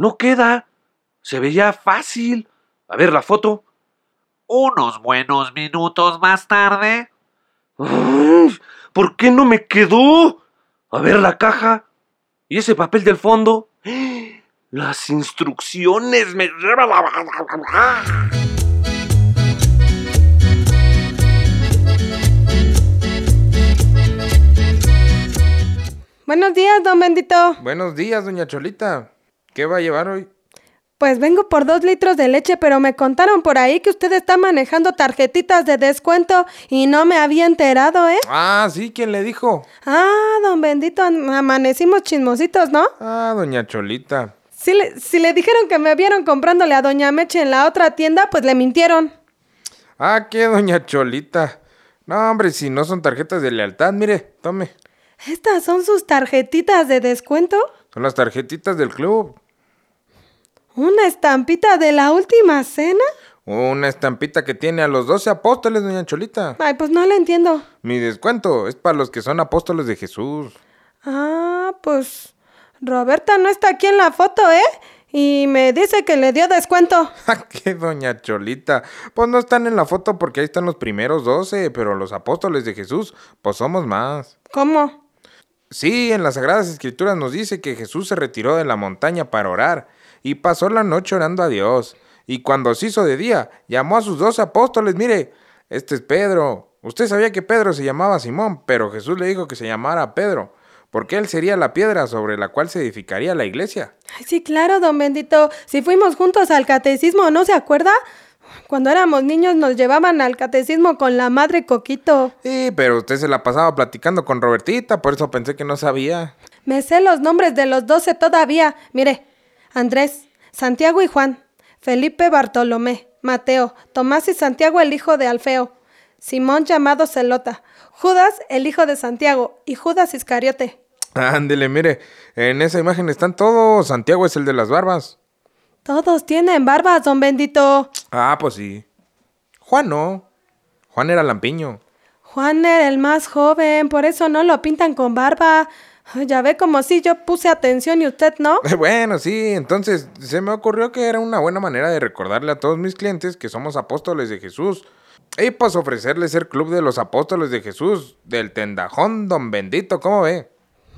No queda. Se veía fácil. A ver la foto. unos buenos minutos más tarde, Ay, ¿Por qué no me quedó? A ver la caja. ¿Y ese papel del fondo? Las instrucciones me... Buenos días, don Bendito. Buenos días, doña Cholita. ¿Qué va a llevar hoy? Pues vengo por dos litros de leche, pero me contaron por ahí que usted está manejando tarjetitas de descuento y no me había enterado, ¿eh? Ah, sí, ¿quién le dijo? Ah, don Bendito, am- amanecimos chismositos, ¿no? Ah, doña Cholita. Si le, si le dijeron que me vieron comprándole a doña Meche en la otra tienda, pues le mintieron. Ah, ¿qué, doña Cholita? No, hombre, si no son tarjetas de lealtad, mire, tome. ¿Estas son sus tarjetitas de descuento? Son las tarjetitas del club. ¿Una estampita de la última cena? Una estampita que tiene a los doce apóstoles, doña Cholita. Ay, pues no la entiendo. Mi descuento es para los que son apóstoles de Jesús. Ah, pues Roberta no está aquí en la foto, ¿eh? Y me dice que le dio descuento. ¿A qué, doña Cholita? Pues no están en la foto porque ahí están los primeros doce, pero los apóstoles de Jesús, pues somos más. ¿Cómo? Sí, en las Sagradas Escrituras nos dice que Jesús se retiró de la montaña para orar y pasó la noche orando a Dios. Y cuando se hizo de día, llamó a sus dos apóstoles. Mire, este es Pedro. Usted sabía que Pedro se llamaba Simón, pero Jesús le dijo que se llamara Pedro, porque él sería la piedra sobre la cual se edificaría la iglesia. Ay, sí, claro, don Bendito. Si fuimos juntos al catecismo, ¿no se acuerda? Cuando éramos niños nos llevaban al catecismo con la madre Coquito. Sí, pero usted se la pasaba platicando con Robertita, por eso pensé que no sabía. Me sé los nombres de los doce todavía. Mire, Andrés, Santiago y Juan, Felipe Bartolomé, Mateo, Tomás y Santiago el hijo de Alfeo, Simón llamado Celota, Judas el hijo de Santiago y Judas Iscariote. Ándele, mire, en esa imagen están todos. Santiago es el de las barbas. Todos tienen barbas, don Bendito. Ah, pues sí. Juan no. Juan era lampiño. Juan era el más joven, por eso no lo pintan con barba. Ya ve como si yo puse atención y usted no. Bueno, sí, entonces se me ocurrió que era una buena manera de recordarle a todos mis clientes que somos apóstoles de Jesús. Y pues ofrecerles ser club de los apóstoles de Jesús, del tendajón don bendito, ¿cómo ve?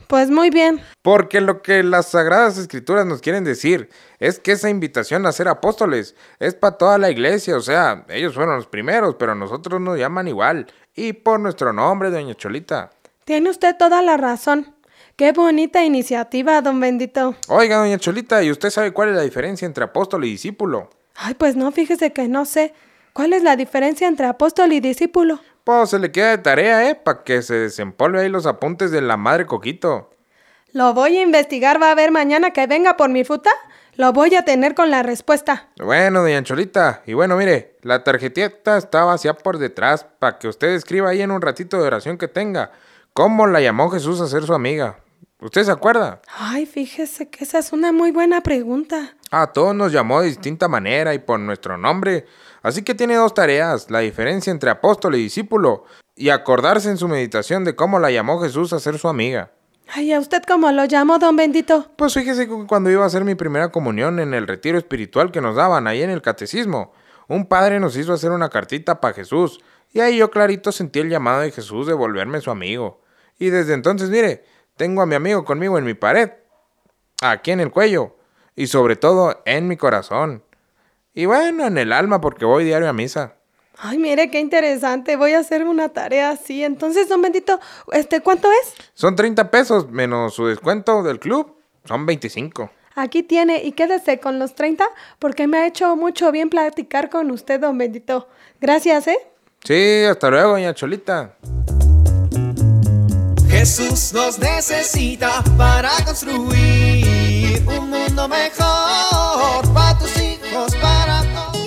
Pues muy bien. Porque lo que las sagradas escrituras nos quieren decir es que esa invitación a ser apóstoles es para toda la iglesia, o sea, ellos fueron los primeros, pero nosotros nos llaman igual, y por nuestro nombre, doña Cholita. Tiene usted toda la razón. Qué bonita iniciativa, don Bendito. Oiga, doña Cholita, ¿y usted sabe cuál es la diferencia entre apóstol y discípulo? Ay, pues no, fíjese que no sé. ¿Cuál es la diferencia entre apóstol y discípulo? Pues se le queda de tarea, ¿eh? Para que se desempolve ahí los apuntes de la madre Coquito. Lo voy a investigar, va a ver mañana que venga por mi fruta. Lo voy a tener con la respuesta. Bueno, doña Cholita, y bueno, mire, la tarjetita está vacía por detrás para que usted escriba ahí en un ratito de oración que tenga. ¿Cómo la llamó Jesús a ser su amiga? ¿Usted se acuerda? Ay, fíjese que esa es una muy buena pregunta. A todos nos llamó de distinta manera y por nuestro nombre. Así que tiene dos tareas, la diferencia entre apóstol y discípulo, y acordarse en su meditación de cómo la llamó Jesús a ser su amiga. Ay, ¿a usted cómo lo llamó, don Bendito? Pues fíjese que cuando iba a hacer mi primera comunión en el retiro espiritual que nos daban ahí en el catecismo, un padre nos hizo hacer una cartita para Jesús, y ahí yo clarito sentí el llamado de Jesús de volverme su amigo. Y desde entonces, mire, tengo a mi amigo conmigo en mi pared, aquí en el cuello, y sobre todo en mi corazón. Y bueno, en el alma porque voy diario a misa. Ay, mire qué interesante. Voy a hacer una tarea así. Entonces, don Bendito, este, ¿cuánto es? Son 30 pesos menos su descuento del club, son 25. Aquí tiene y quédese con los 30 porque me ha hecho mucho bien platicar con usted, don Bendito. Gracias, ¿eh? Sí, hasta luego, doña Cholita. Jesús nos necesita para construir un mundo mejor para tus hijos, para todos.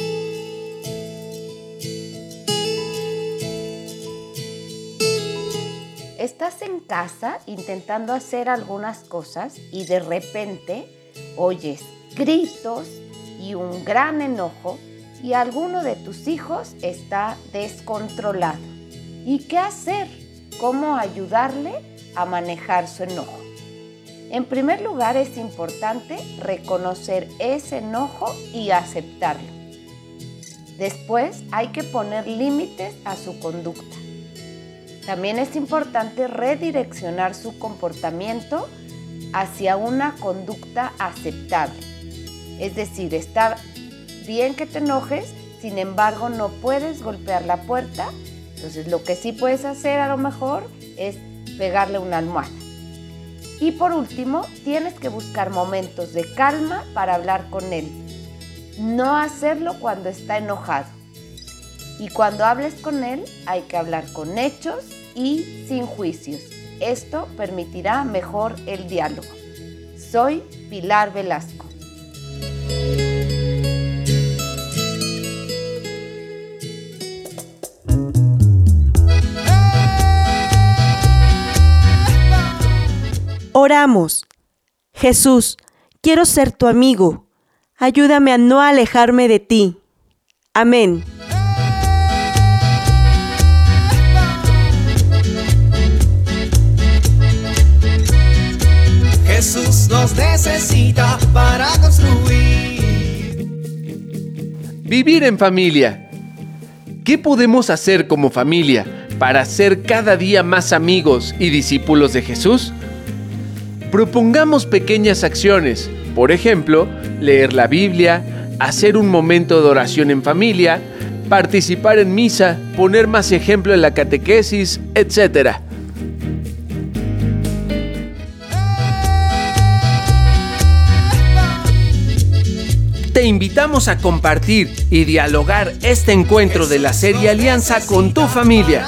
Estás en casa intentando hacer algunas cosas y de repente oyes gritos y un gran enojo y alguno de tus hijos está descontrolado. ¿Y qué hacer? ¿Cómo ayudarle a manejar su enojo? En primer lugar es importante reconocer ese enojo y aceptarlo. Después hay que poner límites a su conducta. También es importante redireccionar su comportamiento hacia una conducta aceptable. Es decir, está bien que te enojes, sin embargo no puedes golpear la puerta. Entonces lo que sí puedes hacer a lo mejor es pegarle una almohada. Y por último, tienes que buscar momentos de calma para hablar con él. No hacerlo cuando está enojado. Y cuando hables con él, hay que hablar con hechos y sin juicios. Esto permitirá mejor el diálogo. Soy Pilar Velasco. Oramos. Jesús, quiero ser tu amigo. Ayúdame a no alejarme de ti. Amén. Jesús nos necesita para construir. Vivir en familia. ¿Qué podemos hacer como familia para ser cada día más amigos y discípulos de Jesús? Propongamos pequeñas acciones, por ejemplo, leer la Biblia, hacer un momento de oración en familia, participar en misa, poner más ejemplo en la catequesis, etc. Te invitamos a compartir y dialogar este encuentro de la serie Alianza con tu familia.